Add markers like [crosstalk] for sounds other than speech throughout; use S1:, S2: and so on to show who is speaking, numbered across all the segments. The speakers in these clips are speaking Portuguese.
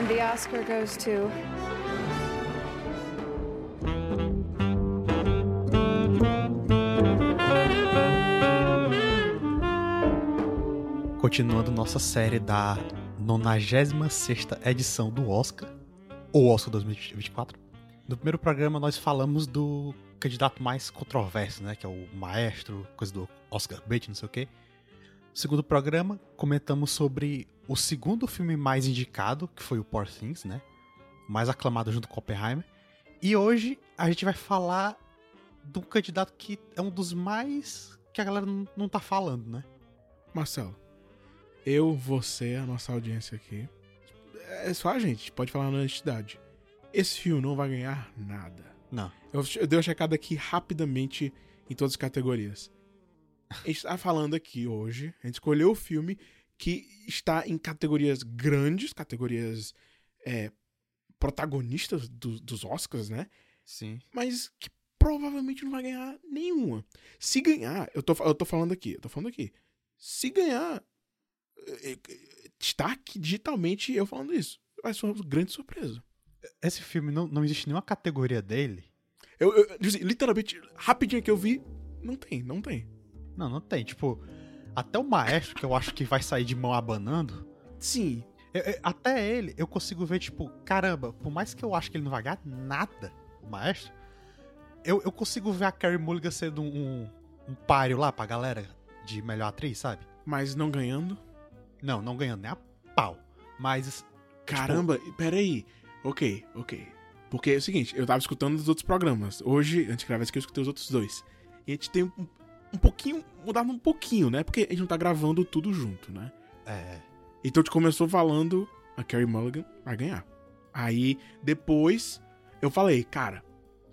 S1: And the Oscar goes to.
S2: Continuando nossa série da 96 edição do Oscar, ou Oscar 2024. No primeiro programa nós falamos do candidato mais controverso, né, que é o maestro, coisa do Oscar bait, não sei o quê. No segundo programa, comentamos sobre o segundo filme mais indicado, que foi o Poor Things, né? Mais aclamado junto com Oppenheimer. E hoje a gente vai falar do candidato que é um dos mais que a galera não, não tá falando, né?
S3: Marcelo, eu, você, a nossa audiência aqui, é só a gente, pode falar na honestidade. Esse filme não vai ganhar nada.
S2: Não.
S3: Eu, eu dei uma checada aqui rapidamente em todas as categorias. A gente tá falando aqui hoje, a gente escolheu o filme que está em categorias grandes, categorias é, protagonistas do, dos Oscars, né?
S2: Sim.
S3: Mas que provavelmente não vai ganhar nenhuma. Se ganhar, eu tô, eu tô falando aqui, eu tô falando aqui. Se ganhar, é, é, está aqui digitalmente eu falando isso. Vai ser uma grande surpresa.
S2: Esse filme não, não existe nenhuma categoria dele.
S3: Eu, eu literalmente, rapidinho que eu vi, não tem, não tem.
S2: Não, não tem. Tipo, até o maestro, que eu acho que vai sair de mão abanando.
S3: Sim.
S2: eu- eu- até ele, eu consigo ver, tipo, caramba, por mais que eu acho que ele não vai ganhar nada, o maestro, eu, eu consigo ver a Carrie Mulligan sendo um, um páreo lá pra galera de melhor atriz, sabe?
S3: Mas não ganhando.
S2: Não, não ganhando nem a pau. Mas.
S3: Caramba, peraí. Ok, ok. Porque é o seguinte, eu tava escutando os outros programas. Hoje, antes de gravar aqui, eu escutei os outros dois. E a gente tem um, um pouquinho, mudado um pouquinho, né? Porque a gente não tá gravando tudo junto, né?
S2: É.
S3: Então a gente começou falando, a Carrie Mulligan vai ganhar. Aí, depois, eu falei, cara,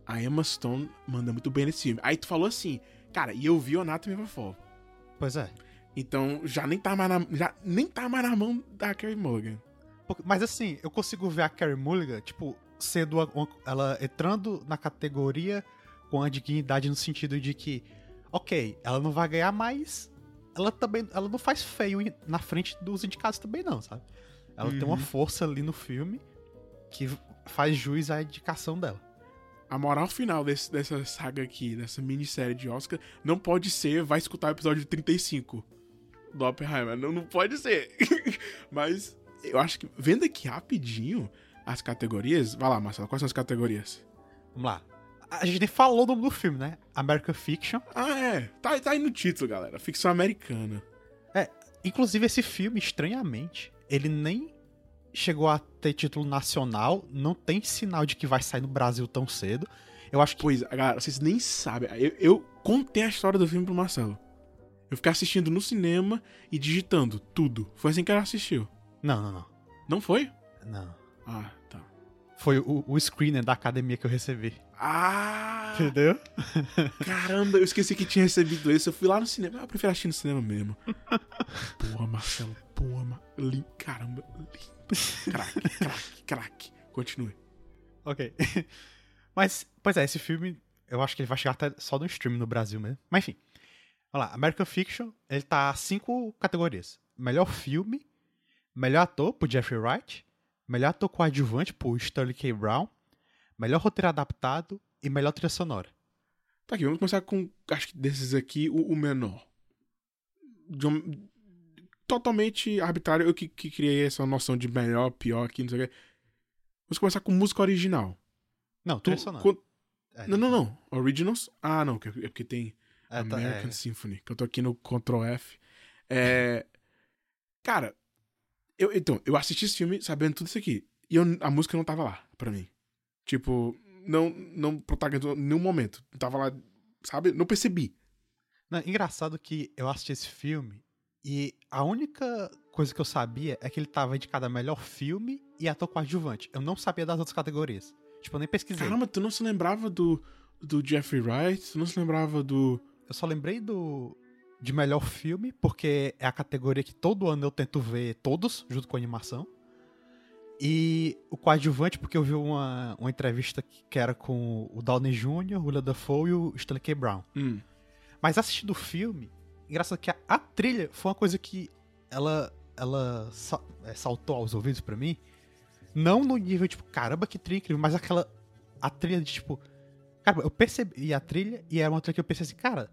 S3: a Emma Stone manda muito bem nesse filme. Aí tu falou assim, cara, e eu vi o Anatomy of a Fall.
S2: Pois é.
S3: Então, já nem tá mais na, já nem tá mais na mão da Carrie Mulligan.
S2: Mas assim, eu consigo ver a Carrie Mulligan, tipo, sendo uma- ela entrando na categoria com a dignidade no sentido de que, ok, ela não vai ganhar, mas ela também, ela não faz feio na frente dos indicados também não, sabe? Ela tem uma
S3: Uhum.
S2: força ali no filme que faz jus à indicação dela.
S3: A moral final desse- dessa saga aqui, dessa minissérie de Oscar, não pode ser vai escutar o episódio 35 do Oppenheimer. Não, não pode ser. [laughs] Mas eu acho que, vendo aqui rapidinho as categorias. Vai lá, Marcelo, quais são as categorias?
S2: Vamos lá. A gente nem falou o nome do filme, né? American Fiction.
S3: Ah, é. Tá, tá aí no título, galera. Ficção americana.
S2: Inclusive, esse filme, estranhamente, ele nem chegou a ter título nacional, não tem sinal de que vai sair no Brasil tão cedo. Eu acho que.
S3: Pois, galera, vocês nem sabem. Eu, eu contei a história do filme pro Marcelo. Eu fiquei assistindo no cinema e digitando tudo. Foi assim que ele assistiu.
S2: Não, não, não.
S3: Não foi?
S2: Não.
S3: Ah.
S2: Foi o, o screener da academia que eu recebi.
S3: Ah!
S2: Entendeu?
S3: Caramba, eu esqueci que tinha recebido esse. Eu fui lá no cinema. Ah, eu prefiro assistir no cinema mesmo. Porra, Marcelo. Porra, ma... Lin... caramba. Lindo. Crack, crack, crack. Continue.
S2: Ok. [laughs] Mas, pois é, esse filme, eu acho que ele vai chegar até só no stream no Brasil mesmo. Mas enfim. Vamos lá, American Fiction, ele tá cinco categorias. Melhor filme, melhor ator por Jeffrey Wright, melhor ator coadjuvante por Sterling K. Brown, melhor roteiro adaptado e melhor trilha sonora.
S3: Tá aqui, vamos começar com, acho que desses aqui, o, o menor. Um- totalmente arbitrário, eu que, que criei essa noção de melhor, pior aqui, não sei o quê. Vamos começar com música original.
S2: Não, trilha sonora. É,
S3: Não, não, não. Originals? Ah, não, é porque tem
S2: é, tá-
S3: American
S2: é.
S3: Symphony, que eu tô aqui no Ctrl F. É. [laughs] Cara, eu, então, eu assisti esse filme sabendo tudo isso aqui. E eu- a música não tava lá, pra mim. Tipo, não, não protagonizou em nenhum momento. Não tava lá, sabe? Não percebi.
S2: Não, engraçado que eu assisti esse filme e a única coisa que eu sabia é que ele tava indicado a melhor filme e ator coadjuvante. Eu não sabia das outras categorias. Tipo, eu nem pesquisei.
S3: Caramba, tu não se lembrava do, do Jeffrey Wright? Tu não se lembrava do.
S2: Eu só lembrei do de melhor filme, porque é a categoria que todo ano eu tento ver todos, junto com a animação. E o coadjuvante, porque eu vi uma, uma entrevista que era com o Downey Jr., o Willem Dafoe e o Stanley K. Brown.
S3: Hum.
S2: Mas assistindo o filme, engraçado que a, a trilha foi uma coisa que ela, ela sa- é, saltou aos ouvidos pra mim. Não no nível, tipo, caramba, que trilha incrível, mas aquela. A trilha de, tipo. Cara, eu percebi a trilha e era uma trilha que eu pensei assim, cara.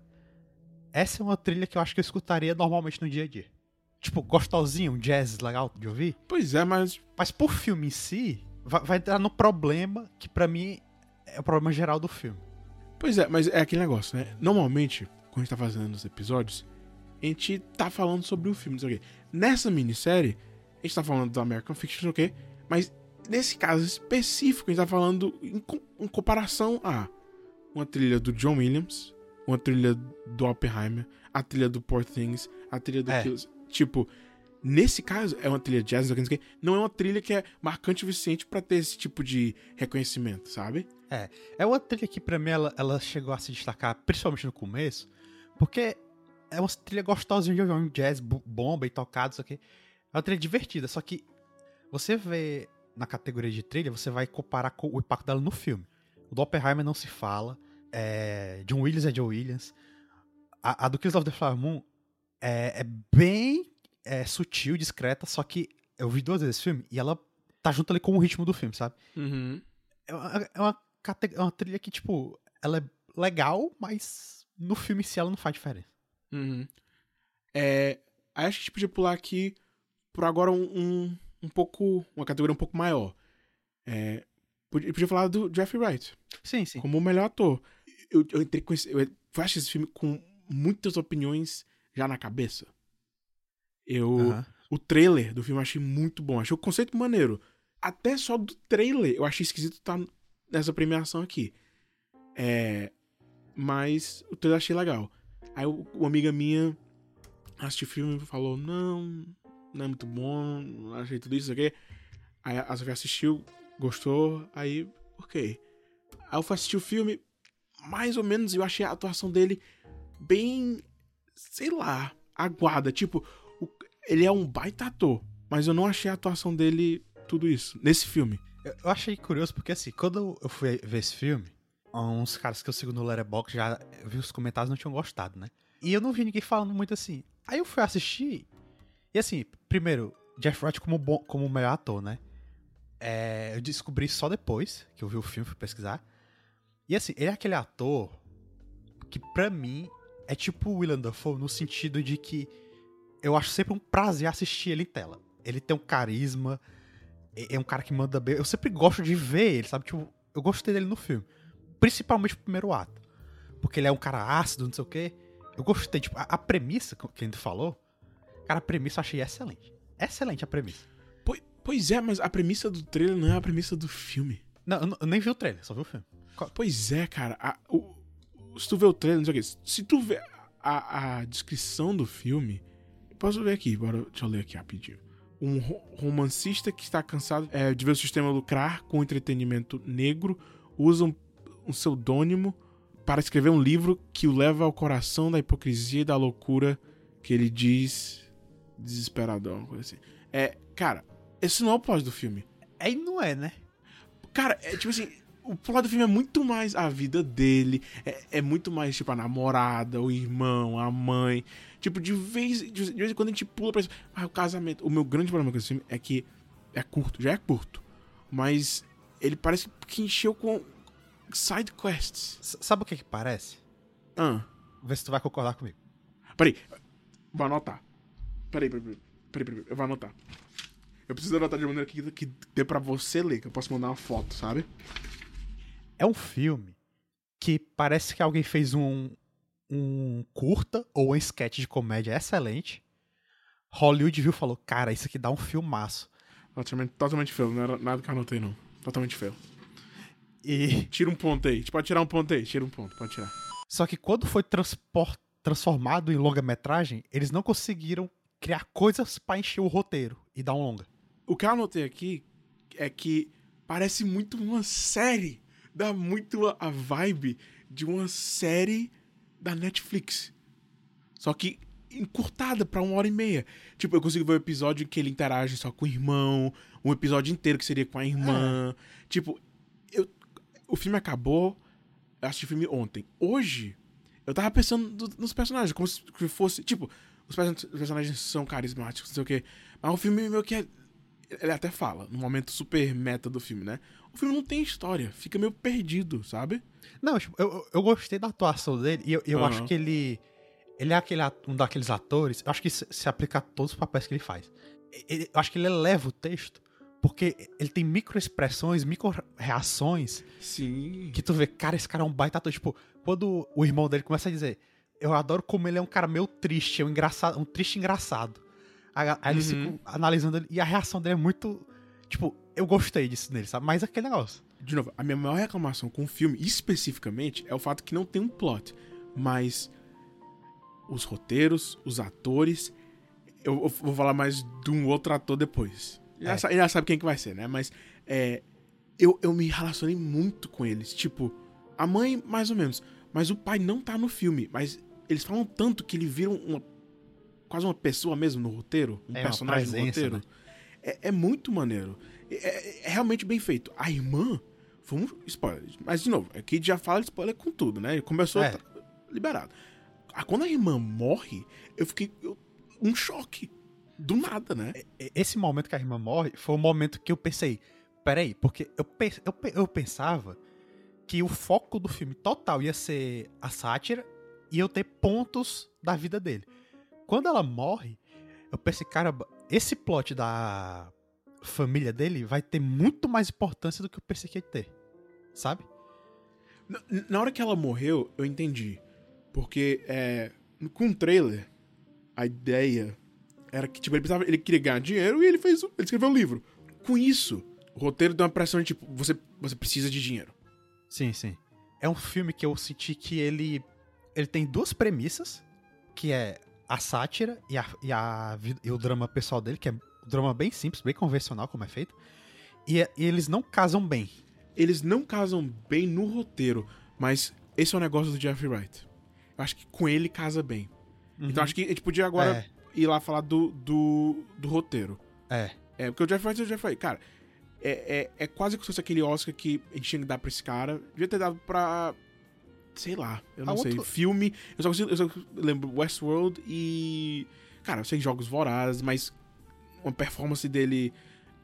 S2: Essa é uma trilha que eu acho que eu escutaria normalmente no dia a dia. Tipo, gostosinho, um jazz legal de ouvir.
S3: Pois é, mas.
S2: Mas por filme em si, vai, vai entrar no problema que para mim é o problema geral do filme.
S3: Pois é, mas é aquele negócio, né? Normalmente, quando a gente tá fazendo os episódios, a gente tá falando sobre o filme, não sei o quê. Nessa minissérie, a gente tá falando do American Fiction, não sei o quê, mas nesse caso específico, a gente tá falando em, em comparação a uma trilha do John Williams, uma trilha do Oppenheimer, a trilha do Poor Things, a trilha do
S2: É.
S3: Kills. Tipo, nesse caso, é uma trilha jazz, não sei não é uma trilha que é marcante o suficiente pra ter esse tipo de reconhecimento, sabe?
S2: É uma trilha que pra mim ela, ela chegou a se destacar, principalmente no começo, porque é uma trilha gostosinha de ouvir, um jazz bu- bom, bem tocado, isso aqui. É uma trilha divertida, só que você vê na categoria de trilha, você vai comparar com o impacto dela no filme. O do Oppenheimer não se fala, é, John Williams é John Williams. A, a do Kills of the Flower Moon é, é bem é, sutil, discreta, só que eu vi duas vezes esse filme e ela tá junto ali com o ritmo do filme, sabe?
S3: Uhum.
S2: é uma, é uma, é uma trilha que, tipo, ela é legal, mas no filme em si ela não faz diferença.
S3: Uhum. É, acho que a gente podia pular aqui por agora um, um, um pouco. Uma categoria um pouco maior. É, podia, podia falar do Jeffrey Wright
S2: Sim, sim.
S3: como o melhor ator. Eu, eu entrei com esse. Eu acho esse filme com muitas opiniões já na cabeça. Eu. O trailer do filme eu achei muito bom. Achei o conceito maneiro. Até só do trailer eu achei esquisito estar nessa premiação aqui. É. Mas o trailer eu achei legal. Aí uma amiga minha assistiu o filme e falou: Não, não é muito bom, não achei tudo isso aqui. Aí a Sofia assistiu, gostou, aí, ok. Aí eu fui assistir o filme, mais ou menos, eu achei a atuação dele bem, sei lá, aguada. Tipo, o- ele é um baita ator, mas eu não achei a atuação dele tudo isso, nesse filme.
S2: Eu, achei curioso porque, assim, quando eu fui ver esse filme, uns caras que eu sigo no Letterboxd já vi os comentários não tinham gostado, né? E eu não vi ninguém falando muito assim. Aí eu fui assistir, e assim, primeiro, Jeff Wright como, bom, como melhor ator, né? É, eu descobri só depois que eu vi o filme, fui pesquisar. E assim, ele é aquele ator que pra mim é tipo o Willem Dafoe no sentido de que eu acho sempre um prazer assistir ele em tela. Ele tem um carisma, é um cara que manda bem. Eu sempre gosto de ver ele, sabe? Tipo, eu gostei dele no filme. Principalmente o primeiro ato. Porque ele é um cara ácido, não sei o quê. Eu gostei, tipo, a, a premissa que a gente falou, cara, a premissa eu achei excelente. Excelente a premissa.
S3: Pois, pois é, mas a premissa do trailer não é a premissa do filme.
S2: Não, eu, não- eu nem vi o trailer, só vi o filme.
S3: Pois é, cara. a- o- se tu vê o trailer, não sei o quê. Se tu vê a, a descrição do filme. Posso ver aqui, bora, deixa eu ler aqui rapidinho. Um ro- romancista que está cansado é, de ver o sistema lucrar com entretenimento negro usa um, um pseudônimo para escrever um livro que o leva ao coração da hipocrisia e da loucura que ele diz desesperadão, coisa assim. É, cara, esse não é o plot do filme.
S2: É e não é, né?
S3: Cara, é tipo assim, o plot do filme é muito mais a vida dele, é, é muito mais, tipo, a namorada, o irmão, a mãe. Tipo, de vez, de vez em quando a gente pula pra isso. Ah, o casamento. O meu grande problema com esse filme é que é curto, já é curto. Mas ele parece que encheu com side quests.
S2: S- sabe o que que parece?
S3: Ah,
S2: Vê se tu vai concordar comigo.
S3: peraí. Vou anotar. Peraí, peraí, peraí. Peraí, peraí, eu vou anotar. Eu preciso anotar de maneira que, que dê pra você ler, que eu posso mandar uma foto, sabe?
S2: É um filme que parece que alguém fez um, um curta ou um sketch de comédia excelente. Hollywood viu e falou: Cara, isso aqui dá um filmaço.
S3: Totalmente, totalmente feio, não era nada que eu anotei, não. Totalmente feio.
S2: E
S3: Tira um ponto aí. A gente pode tirar um ponto aí. Tira um ponto, pode tirar.
S2: Só que quando foi transpor- transformado em longa-metragem, eles não conseguiram criar coisas pra encher o roteiro e dar um longa.
S3: O que eu anotei aqui é que parece muito uma série. Dá muito a, vibe de uma série da Netflix. Só que encurtada pra uma hora e meia. Tipo, eu consigo ver o episódio em que ele interage só com o irmão, um episódio inteiro que seria com a irmã. Tipo, eu, o filme acabou, eu assisti o filme ontem. Hoje, eu tava pensando do- nos personagens, como se fosse. Tipo, os, os personagens são carismáticos, não sei o quê. Mas o filme meio que é. Ele até fala, no momento super meta do filme, né? O filme não tem história, fica meio perdido, sabe?
S2: Não, tipo, eu, eu gostei da atuação dele e eu, eu
S3: Aham.
S2: acho que ele. Ele é aquele, um daqueles atores. Eu acho que se, se aplica a todos os papéis que ele faz. Ele- eu acho que ele eleva o texto porque ele tem microexpressões, micro-reações
S3: Sim.
S2: que tu vê, cara, esse cara é um baita ator. Tipo, quando o irmão dele começa a dizer, eu adoro como ele é um cara meio triste, é um, engraçado, um triste engraçado. Aí, aí eles
S3: Uhum.
S2: ficam analisando ele, e a reação dele é muito. Tipo, eu gostei disso nele, sabe? Mas é aquele negócio.
S3: De novo, a minha maior reclamação com o filme, especificamente, é o fato que não tem um plot. Mas os roteiros, os atores. Eu, eu vou falar mais de um outro ator depois. Já,
S2: É.
S3: sa- já sabe quem que vai ser, né? Mas é, eu, eu me relacionei muito com eles. Tipo, a mãe, mais ou menos. Mas o pai não tá no filme. Mas eles falam tanto que ele vira uma, quase uma pessoa mesmo no roteiro. Um
S2: É,
S3: personagem no
S2: presença,
S3: roteiro.
S2: né?
S3: É, é muito maneiro. É, é- é realmente bem feito. A irmã. Foi um spoiler. Mas, de novo, aqui já fala de spoiler com tudo, né? Começou
S2: É.
S3: tá liberado. Ah, Quando a irmã morre, eu fiquei. eu- um choque. Do nada, né?
S2: E- Esse momento que a irmã morre foi o momento que eu pensei, peraí, porque eu, pe- eu, pe- eu pensava que o foco do filme total ia ser a sátira e eu ter pontos da vida dele. Quando ela morre, eu pensei, caramba, esse plot da família dele vai ter muito mais importância do que eu pensei que ia ter. Sabe?
S3: Na, na hora que ela morreu, eu entendi. Porque é, com o trailer, a ideia era que tipo, ele, precisava, ele queria ganhar dinheiro e ele fez. o- Ele escreveu o livro. Com isso, o roteiro deu uma pressão de tipo, você, você precisa de dinheiro.
S2: Sim, sim. É um filme que eu senti que ele ele tem duas premissas, que é a sátira e, a, e, a, e o drama pessoal dele, que é um drama bem simples, bem convencional como é feito. E, é- e eles não casam bem.
S3: Eles não casam bem no roteiro, mas esse é o negócio do Jeffrey Wright. Eu acho que com ele casa bem. Então acho que a gente podia agora ir lá falar do, do, do roteiro.
S2: É,
S3: É, porque o Jeff Wright é o Jeff Wright. Cara, é, é, é quase como se fosse aquele Oscar que a gente tinha que dar pra esse cara. Devia ter dado pra. Sei lá, eu não
S2: Ah,
S3: sei.
S2: outro-
S3: Filme. Eu só, consigo, eu só lembro Westworld e. Cara, eu sei Jogos Vorazes, mas uma performance dele.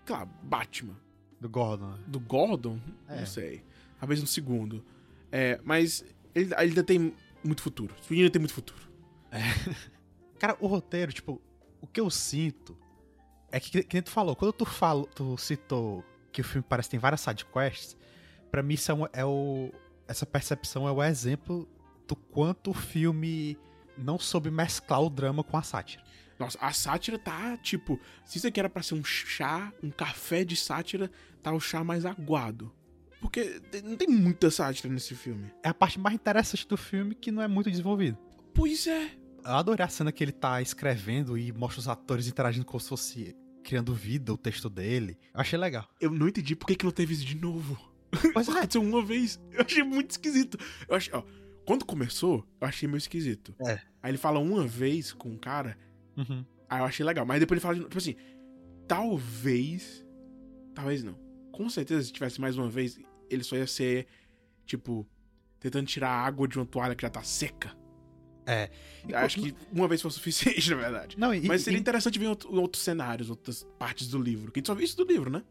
S3: Claro, Batman.
S2: do Gordon. né?
S3: Do Gordon?
S2: É.
S3: Não sei. Talvez no segundo. É, mas ele, ele ainda tem muito futuro. Esse menino tem muito futuro. [laughs]
S2: Cara, o roteiro, tipo, o que eu sinto é que, que nem tu falou, quando tu, falo, tu citou que o filme parece que tem várias sidequests, pra mim isso é, um- é o. Essa percepção é o exemplo do quanto o filme não soube mesclar o drama com a sátira.
S3: Nossa, a sátira tá, tipo, se isso aqui era pra ser um chá, um café de sátira, tá o chá mais aguado. Porque não tem muita sátira nesse filme.
S2: É a parte mais interessante do filme que não é muito desenvolvida.
S3: Pois é.
S2: Eu adorei a cena que ele tá escrevendo e mostra os atores interagindo como se fosse criando vida, o texto dele. Eu achei legal.
S3: Eu não entendi por que, que não teve isso de novo. [laughs] Só
S2: é,
S3: aconteceu uma vez. Eu achei muito esquisito. Eu achei, ó, quando começou, eu achei meio esquisito.
S2: É.
S3: Aí ele fala uma vez com o cara,
S2: Uhum.
S3: aí eu achei legal. Mas depois ele fala de novo, tipo assim, talvez. Talvez não. Com certeza, se tivesse mais uma vez, ele só ia ser, tipo, tentando tirar a água de uma toalha que já tá seca.
S2: É.
S3: Acho que uma vez foi o [laughs] suficiente, na verdade.
S2: Não, e,
S3: Mas seria
S2: e-
S3: interessante ver outro- outros cenários, outras partes do livro. Que a gente só viu isso do livro, né?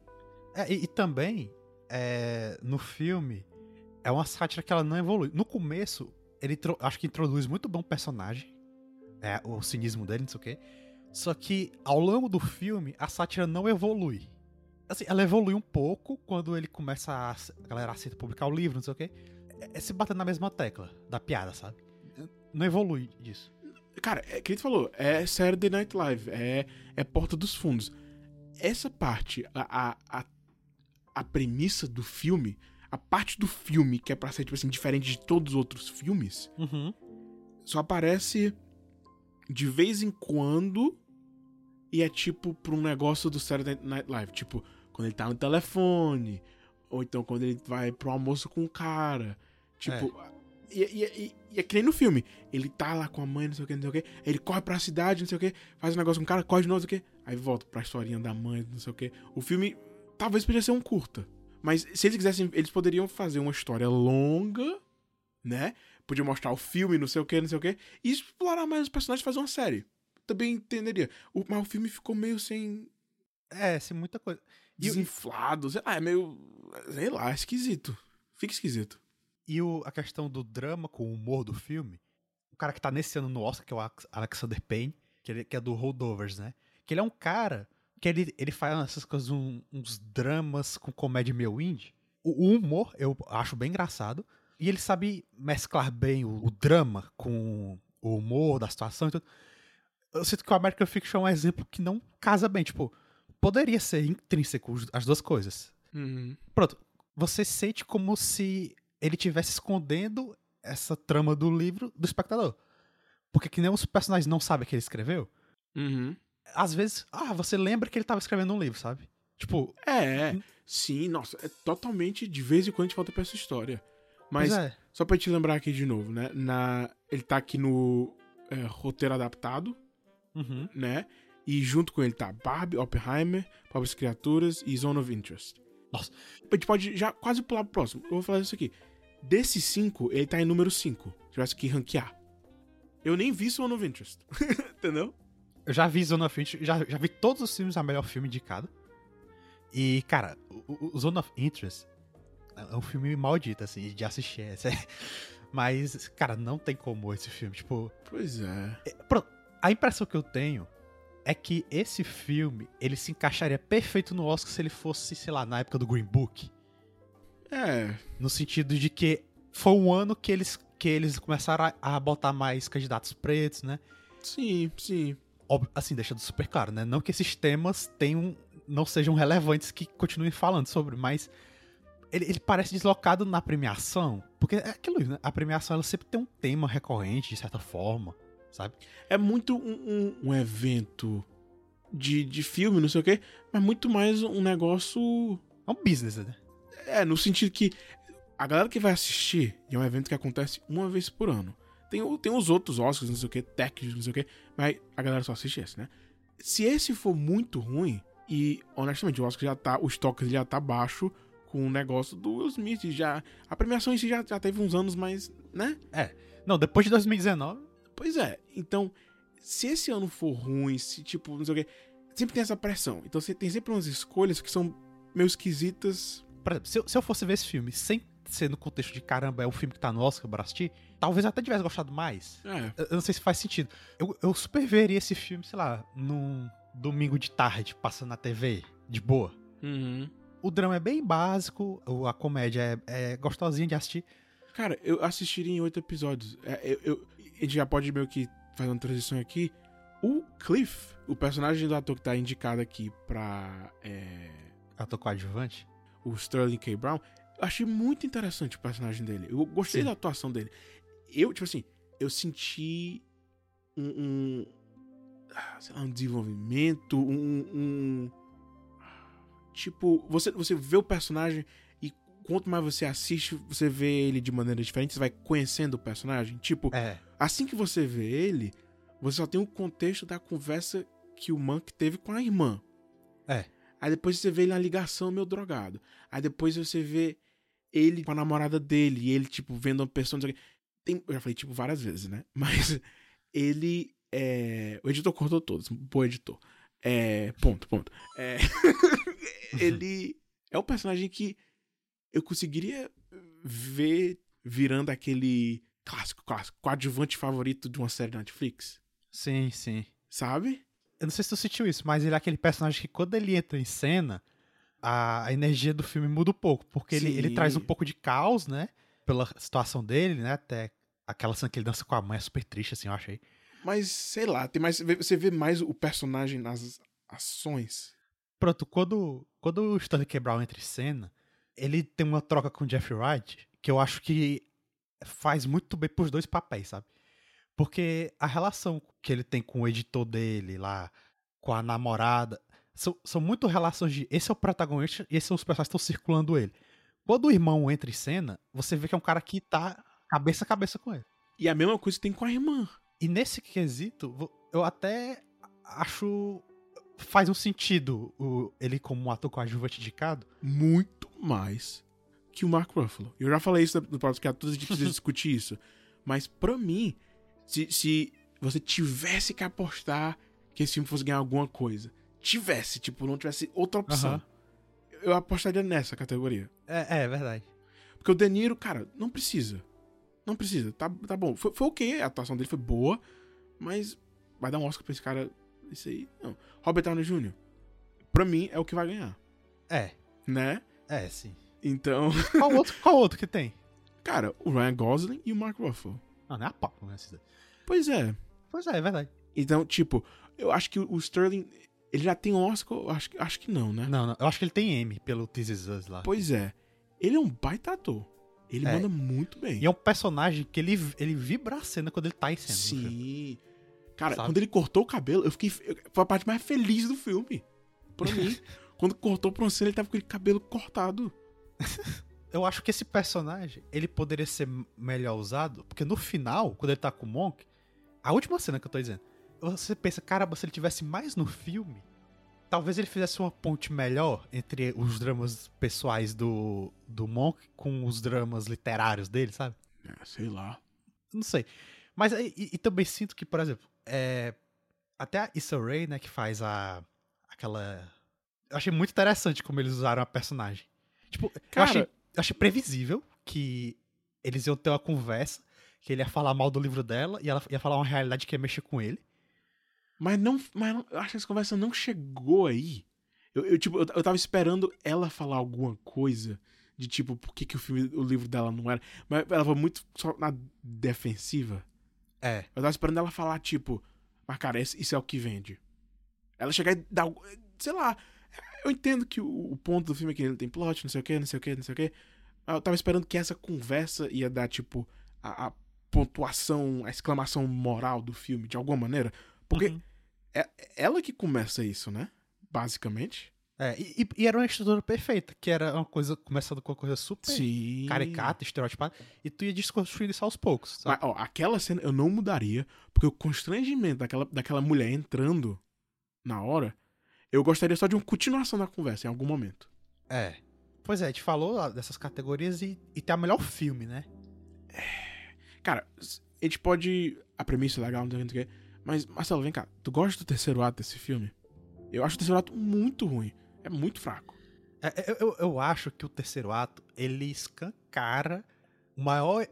S2: É, e, e também, é, no filme, é uma sátira que ela não evolui. No começo, ele acho que introduz muito bom o personagem, é, o cinismo dele, não sei o quê. Só que, ao longo do filme, a sátira não evolui. Assim, ela evolui um pouco quando ele começa a, a galera aceita publicar o livro, não sei o quê. É, é se batendo na mesma tecla da piada, sabe? Não evolui disso.
S3: Cara, é que ele falou, é Saturday Night Live, é, é Porta dos Fundos. Essa parte, a, a, a, a premissa do filme, a parte do filme que é pra ser, tipo assim, diferente de todos os outros filmes,
S2: Uhum.
S3: só aparece de vez em quando e é tipo pra um negócio do Saturday Night Live. Tipo, quando ele tá no telefone, ou então quando ele vai pro almoço com o cara. Tipo, e, e, e, e é que nem no filme. Ele tá lá com a mãe, não sei o que, não sei o que. Ele corre pra cidade, não sei o que, faz um negócio com o cara, corre de novo, não sei o que. Aí volta pra historinha da mãe, não sei o que. O filme talvez podia ser um curta. Mas se eles quisessem, eles poderiam fazer uma história longa, né? Podia mostrar o filme, não sei o que, não sei o que. E explorar mais os personagens e fazer uma série. Também entenderia. O, mas o filme ficou meio sem.
S2: É, sim, muita coisa.
S3: Desinflado, sei lá, é meio. Sei lá, é esquisito. Fica esquisito.
S2: e o- a questão do drama com o humor do filme, o cara que tá nesse ano no Oscar, que é o Alex- Alexander Payne, que, ele, que é do Holdovers, né? Que ele é um cara que ele, ele faz essas coisas, um- uns dramas com comédia meio indie. O, o humor eu acho bem engraçado. E ele sabe mesclar bem o, o drama com o humor da situação e tudo. Eu sinto que o American Fiction é um exemplo que não casa bem. Tipo, poderia ser intrínseco as duas coisas.
S3: Uhum.
S2: Pronto, você sente como se ele estivesse escondendo essa trama do livro do espectador. Porque que nem os personagens não sabem que ele escreveu,
S3: Uhum.
S2: às vezes, ah, você lembra que ele tava escrevendo um livro, sabe? Tipo,
S3: É, sim, nossa, é totalmente de vez em quando a gente volta pra essa história. Mas,
S2: é.
S3: só pra te lembrar aqui de novo, né? Na, ele tá aqui no é, roteiro adaptado,
S2: Uhum.
S3: né? E junto com ele tá Barbie, Oppenheimer, Pobres Criaturas e Zone of Interest.
S2: Nossa.
S3: A gente pode já quase pular pro próximo. Eu vou falar isso aqui. Desses cinco, ele tá em número 5. Se tivesse que ranquear. Eu nem vi Zone of Interest. [laughs] Entendeu?
S2: Eu já vi Zone of Interest, já, já vi todos os filmes a melhor filme indicado. E, cara, o, o Zone of Interest é um filme maldito, assim, de assistir. é. [laughs] Mas, cara, não tem como esse filme. Tipo,
S3: Pois é.
S2: Pronto, a impressão que eu tenho é que esse filme, ele se encaixaria perfeito no Oscar se ele fosse, sei lá, na época do Green Book.
S3: É.
S2: No sentido de que foi um ano que eles, que eles começaram a, a botar mais candidatos pretos, né?
S3: Sim, sim.
S2: Óbvio, assim, deixando super claro, né? Não que esses temas tenham, não sejam relevantes que continuem falando sobre, mas ele, ele parece deslocado na premiação, porque é aquilo, né? A premiação ela sempre tem um tema recorrente, de certa forma, sabe?
S3: É muito um, um- um evento de, de filme, não sei o quê, mas muito mais um negócio.
S2: É um business, né?
S3: É, no sentido que a galera que vai assistir e é um evento que acontece uma vez por ano. Tem, tem os outros Oscars, não sei o que, técnicos, não sei o que, mas a galera só assiste esse, né? Se esse for muito ruim, e honestamente, o Oscar já tá, o estoque já tá baixo com o negócio do Will Smith, já, a premiação em si já, já teve uns anos, mas, né?
S2: Não, depois de 2019,
S3: Pois é, então, se esse ano for ruim, se tipo, não sei o que, sempre tem essa pressão. Então você tem sempre umas escolhas que são meio esquisitas.
S2: Por exemplo, se eu, se eu fosse ver esse filme sem ser no contexto de caramba, é um filme que tá no Oscar pra assistir, talvez eu até tivesse gostado mais.
S3: É,
S2: Eu, eu não sei se faz sentido. Eu, eu super veria esse filme, sei lá, num domingo de tarde, passando na TV, de boa.
S3: uhum.
S2: O drama é bem básico, a comédia é, é gostosinha de assistir.
S3: Cara, eu assistiria em oito episódios. É, eu, eu- a gente já pode meio que fazer uma transição aqui. O Cliff, o personagem do ator que tá indicado aqui pra é,
S2: Ator coadjuvante.
S3: o Sterling K. Brown, eu achei muito interessante o personagem dele. Eu gostei
S2: Sim.
S3: da atuação dele. Eu, tipo assim, eu senti um. um ah, sei lá, um desenvolvimento, um. um- tipo, você, você vê o personagem e quanto mais você assiste, você vê ele de maneira diferente, você vai conhecendo o personagem. Tipo,
S2: É,
S3: assim que você vê ele, você só tem o contexto da conversa que o Monk teve com a irmã.
S2: É.
S3: Aí depois você vê ele na ligação meio drogado. Aí depois você vê ele com a namorada dele, e ele, tipo, vendo uma pessoa. Tem, eu já falei, tipo, várias vezes, né? [laughs] Mas ele é. O editor cortou todos, bom editor. É. Ponto, ponto. É. [laughs] [laughs] ele é um personagem que eu conseguiria ver virando aquele clássico, clássico, coadjuvante favorito de uma série da Netflix.
S2: sim, sim.
S3: Sabe?
S2: Eu não sei se tu sentiu isso, mas ele é aquele personagem que quando ele entra em cena, a, energia do filme muda um pouco. Porque ele, ele traz um pouco de caos, né? Pela situação dele, né? Até aquela cena que ele dança com a mãe é super triste, assim, eu achei.
S3: Mas, sei lá, tem mais, você vê mais o personagem nas ações.
S2: Pronto, quando, quando o Stanley. Brown entra em cena, ele tem uma troca com o Jeff Wright que eu acho que faz muito bem pros dois papéis, sabe? Porque a relação que ele tem com o editor dele lá, com a namorada, são, são muito relações de esse é o protagonista e esses são os personagens que estão circulando ele. Quando o irmão entra em cena, você vê que é um cara que tá cabeça a cabeça com ele.
S3: E a mesma coisa tem com a irmã.
S2: E nesse quesito, eu até acho. Faz um sentido o, ele como um ator coadjuvante indicado.
S3: Muito mais que o Mark Ruffalo. Eu já falei isso no podcast, todos a gente precisa [laughs] discutir isso. Mas pra mim, se, se você tivesse que apostar que esse filme fosse ganhar alguma coisa, tivesse, tipo, não tivesse outra opção, eu apostaria nessa categoria.
S2: É, é verdade.
S3: Porque o De Niro, cara, não precisa. Não precisa. Tá, tá bom. Foi, foi ok, a atuação dele foi boa, mas vai dar um Oscar pra esse cara. Isso aí. Não. Robert Downey Jr., pra mim, é o que vai ganhar.
S2: É,
S3: Né?
S2: é, sim.
S3: Então, [laughs]
S2: Qual outro, qual outro que tem?
S3: cara, o Ryan Gosling e o Mark Ruffalo.
S2: Não, não é a papo, né?
S3: Pois é.
S2: Pois é, é verdade.
S3: Então, tipo, eu acho que o Sterling, ele já tem Oscar, acho, que- acho que não, né?
S2: Não, não, eu acho que ele tem M pelo This Is Us lá.
S3: Pois é. Ele é um baita ator. Ele
S2: É.
S3: manda muito bem.
S2: E é um personagem que ele, ele vibra a cena quando ele tá em cena.
S3: Sim. Cara,
S2: Sabe?
S3: quando ele cortou o cabelo, eu fiquei. Foi a parte mais feliz do filme. Pra mim. [laughs] quando cortou pra cena, ele tava com aquele cabelo cortado. [laughs]
S2: Eu acho que esse personagem, ele poderia ser melhor usado, porque no final, quando ele tá com o Monk, a última cena que eu tô dizendo, você pensa, caramba, se ele tivesse mais no filme, talvez ele fizesse uma ponte melhor entre os dramas pessoais do, do Monk com os dramas literários dele, sabe?
S3: É, sei lá.
S2: Não sei. Mas e, e também sinto que, por exemplo, é, até a Issa Rae, né, que faz a aquela eu achei muito interessante como eles usaram a personagem. Tipo, eu
S3: Cara-
S2: achei, eu achei previsível que eles iam ter uma conversa, que ele ia falar mal do livro dela e ela ia falar uma realidade que ia mexer com ele.
S3: Mas não. Mas não- eu acho que essa conversa não chegou aí. Eu, eu, tipo, eu, eu tava esperando ela falar alguma coisa. De tipo, por que, que o filme, o livro dela não era. Mas ela foi muito só na defensiva.
S2: É.
S3: Eu tava esperando ela falar, tipo, mas cara, esse- isso é o que vende. Ela chegar e dar. Sei lá. Eu entendo que o, o ponto do filme é que ele tem plot, não sei o que, não sei o que, não sei o que. Eu tava esperando que essa conversa ia dar, tipo, a, a pontuação, a exclamação moral do filme, de alguma maneira. Porque
S2: Uhum.
S3: é ela que começa isso, né? Basicamente.
S2: É, e, e- era uma estrutura perfeita, que era uma coisa, começando com uma coisa super
S3: Sim.
S2: caricata, estereotipada, e tu ia desconstruindo isso aos poucos, sabe?
S3: Mas, ó, aquela cena eu não mudaria, porque o constrangimento daquela, daquela mulher entrando na hora, eu gostaria só de uma continuação da conversa em algum momento.
S2: É. Pois é, a gente falou dessas categorias e, e tem a melhor filme, né?
S3: Cara, s- a gente pode. A premissa é legal, não sei o que. Mas, Marcelo, vem cá. Tu gosta do terceiro ato desse filme? Eu acho o terceiro ato muito ruim. É muito fraco.
S2: É, eu, eu, eu acho que o terceiro ato, ele escancara o maior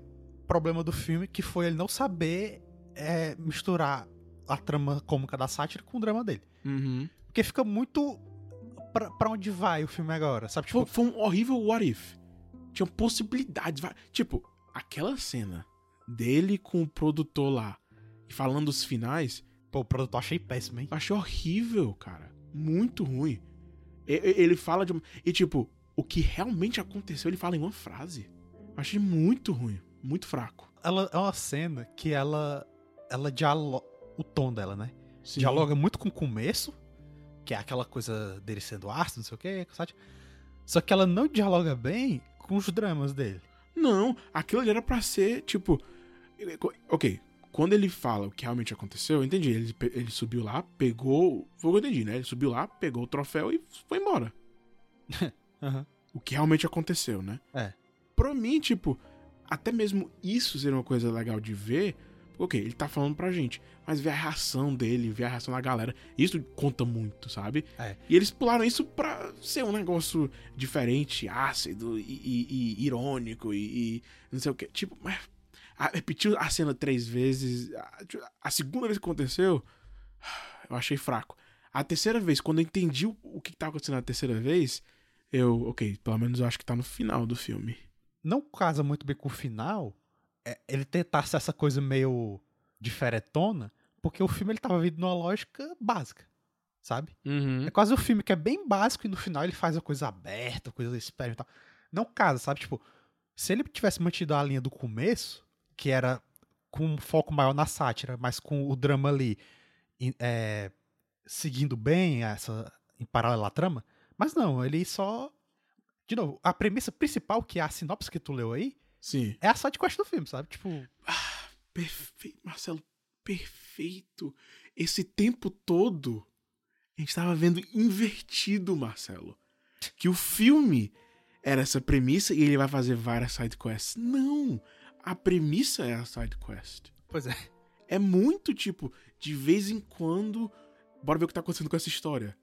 S2: problema do filme, que foi ele não saber é, misturar a trama cômica da sátira com o drama dele.
S3: Uhum.
S2: Porque fica muito pra, pra onde vai o filme agora, sabe?
S3: Foi,
S2: Tipo,
S3: foi um horrível what if. Tinha possibilidades. Tipo, aquela cena dele com o produtor lá e falando os finais,
S2: pô, o produtor achei péssimo, hein?
S3: achei horrível, cara. Muito ruim. Ele fala de. uma- E tipo, o que realmente aconteceu, ele fala em uma frase. Eu achei muito ruim. Muito fraco.
S2: Ela é uma cena que ela. Ela dialoga. O tom dela, né?
S3: Sim.
S2: Dialoga muito com o começo, que é aquela coisa dele sendo ácido, não sei o quê. Só que ela não dialoga bem com os dramas dele.
S3: Não, aquilo ali era pra ser, tipo. Ok, quando ele fala o que realmente aconteceu, eu entendi. Ele, ele subiu lá, pegou. Foi o que eu entendi, né? Ele subiu lá, pegou o troféu e foi embora. [laughs] O que realmente aconteceu, né?
S2: É.
S3: Pra mim, tipo, até mesmo isso seria uma coisa legal de ver. Ok, ele tá falando pra gente, mas ver a reação dele, ver a reação da galera, isso conta muito, sabe?
S2: É.
S3: E eles pularam isso pra ser um negócio diferente, ácido e, e- e irônico e, e não sei o que. Tipo, mas a- repetiu a cena três vezes. A, a segunda vez que aconteceu, eu achei fraco. A terceira vez, quando eu entendi o, o que tava acontecendo na terceira vez, eu, ok, pelo menos eu acho que tá no final do filme.
S2: Não casa muito bem com o final. é, ele tentasse essa coisa meio diferentona, porque o filme ele tava vindo numa lógica básica, sabe?
S3: Uhum.
S2: É quase um filme que é bem básico e no final ele faz a coisa aberta, coisa experimental. Não casa, sabe? Tipo, se ele tivesse mantido a linha do começo, que era com um foco maior na sátira, mas com o drama ali é, seguindo bem essa em paralelo à trama, mas não, ele só de novo, a premissa principal, que é a sinopse que tu leu aí,
S3: Sim.
S2: é a sidequest do filme, sabe? Tipo,
S3: Perfeito, Marcelo, perfeito. Esse tempo todo a gente tava vendo invertido, Marcelo. Que o filme era essa premissa e ele vai fazer várias sidequests. Não! A premissa é a sidequest.
S2: pois é.
S3: É muito tipo, de vez em quando, bora ver o que tá acontecendo com essa história.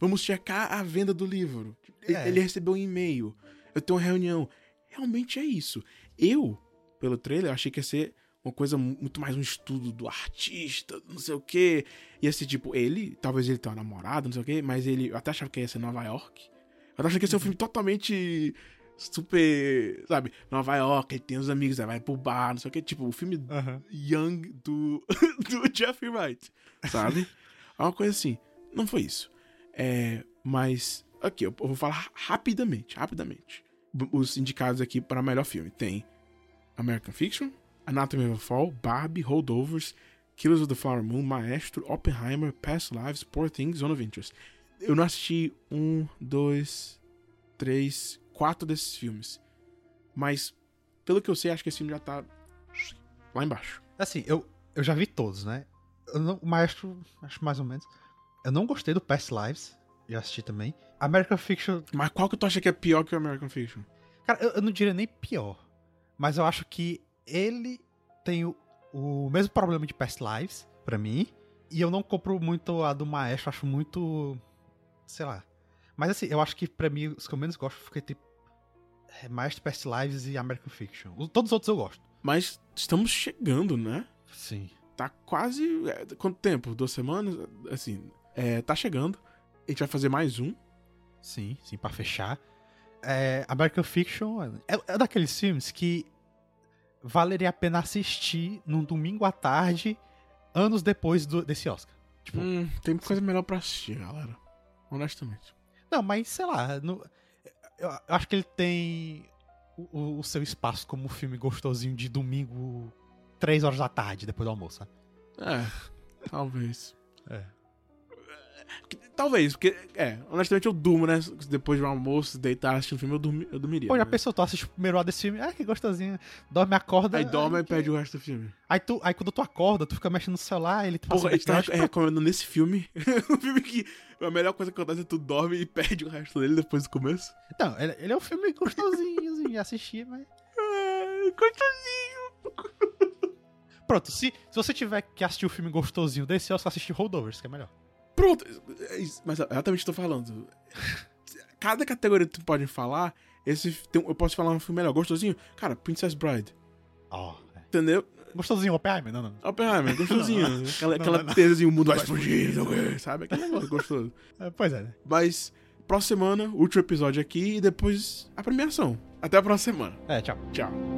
S3: Vamos checar a venda do livro. Ele-
S2: É.
S3: Ele recebeu um e-mail. Eu tenho uma reunião. Realmente é isso. Eu, pelo trailer, achei que ia ser uma coisa mu- muito mais um estudo do artista, não sei o quê. Ia ser tipo, ele, talvez ele tenha uma namorada, não sei o quê, mas ele, eu até achava que ia ser Nova York. Eu até achava que ia ser um filme totalmente super, sabe, Nova York, ele tem os amigos, aí vai pro bar, não sei o quê. Tipo, o filme. Young do, [laughs] do Jeffrey Wright, sabe? É uma coisa assim. Não foi isso. É, mas, aqui, eu vou falar rapidamente, rapidamente. Os indicados aqui para melhor filme tem American Fiction, Anatomy of a Fall, Barbie, Holdovers, Killers of the Flower Moon, Maestro, Oppenheimer, Past Lives, Poor Things, Zone of Interest. Eu não assisti um, dois, três, quatro desses filmes. Mas, pelo que eu sei, acho que esse filme já tá lá embaixo.
S2: Assim, eu, eu já vi todos, né? Eu não- o Maestro, acho mais ou menos. Eu não gostei do Past Lives. Já assisti também. American Fiction,
S3: Mas qual que tu acha que é pior que o American Fiction?
S2: cara, eu, eu não diria nem pior. Mas eu acho que ele tem o, o mesmo problema de Past Lives, pra mim. E eu não compro muito a do Maestro, acho muito. Sei lá. Mas assim, eu acho que pra mim os que eu menos gosto fica entre é, Maestro, Past Lives e American Fiction. Todos os outros eu gosto.
S3: Mas estamos chegando, né?
S2: Sim.
S3: Tá quase. é, quanto tempo? Duas semanas? Assim, é, tá chegando. A gente vai fazer mais um.
S2: Sim, sim, pra fechar. É, American Fiction é, é daqueles filmes que valeria a pena assistir num domingo à tarde, anos depois do- desse Oscar. Tipo,
S3: Hum, tem coisa melhor pra assistir, galera. Honestamente.
S2: não, mas sei lá, no- eu, acho que ele tem o, o- seu espaço como um filme gostosinho de domingo, três horas da tarde, depois do almoço, sabe?
S3: É, talvez.
S2: É.
S3: Talvez, porque, é, honestamente eu durmo, né? Depois do almoço, deitar assistindo filme, eu, dormi, eu dormiria.
S2: Pô, já
S3: né?
S2: pensou, tu assiste o primeiro lado desse filme, ah, que gostosinho, dorme, acorda.
S3: Aí dorme e
S2: que-
S3: perde o resto do filme.
S2: Aí, tu, aí quando tu acorda, tu fica mexendo no celular, ele te
S3: Porra,
S2: um
S3: a gente tá recomendando nesse filme. [laughs] um filme que a melhor coisa que acontece é tu dorme e perde o resto dele depois do começo.
S2: Não, ele, ele é um filme gostosinho assim, de assistir, mas.
S3: É, coitadinho.
S2: Pronto, se, se você tiver que assistir o filme gostosinho desse, eu só assistir Holdovers, que é melhor.
S3: Pronto, é isso, mas é exatamente o que eu tô falando. Cada categoria que tu pode falar, esse tem, eu posso falar um filme melhor, gostosinho. Cara, Princess Bride.
S2: É.
S3: Entendeu?
S2: Gostosinho, Oppenheimer? Não, não.
S3: Oppenheimer, [laughs] gostosinho. Aquela,
S2: Não,
S3: aquela
S2: não, não.
S3: tese assim, o mundo vai explodir, não sabe? Aquele negócio gostoso. [laughs]
S2: É, pois é, né?
S3: Mas, próxima semana, último episódio aqui e depois a premiação. Até a próxima semana.
S2: É, tchau.
S3: Tchau.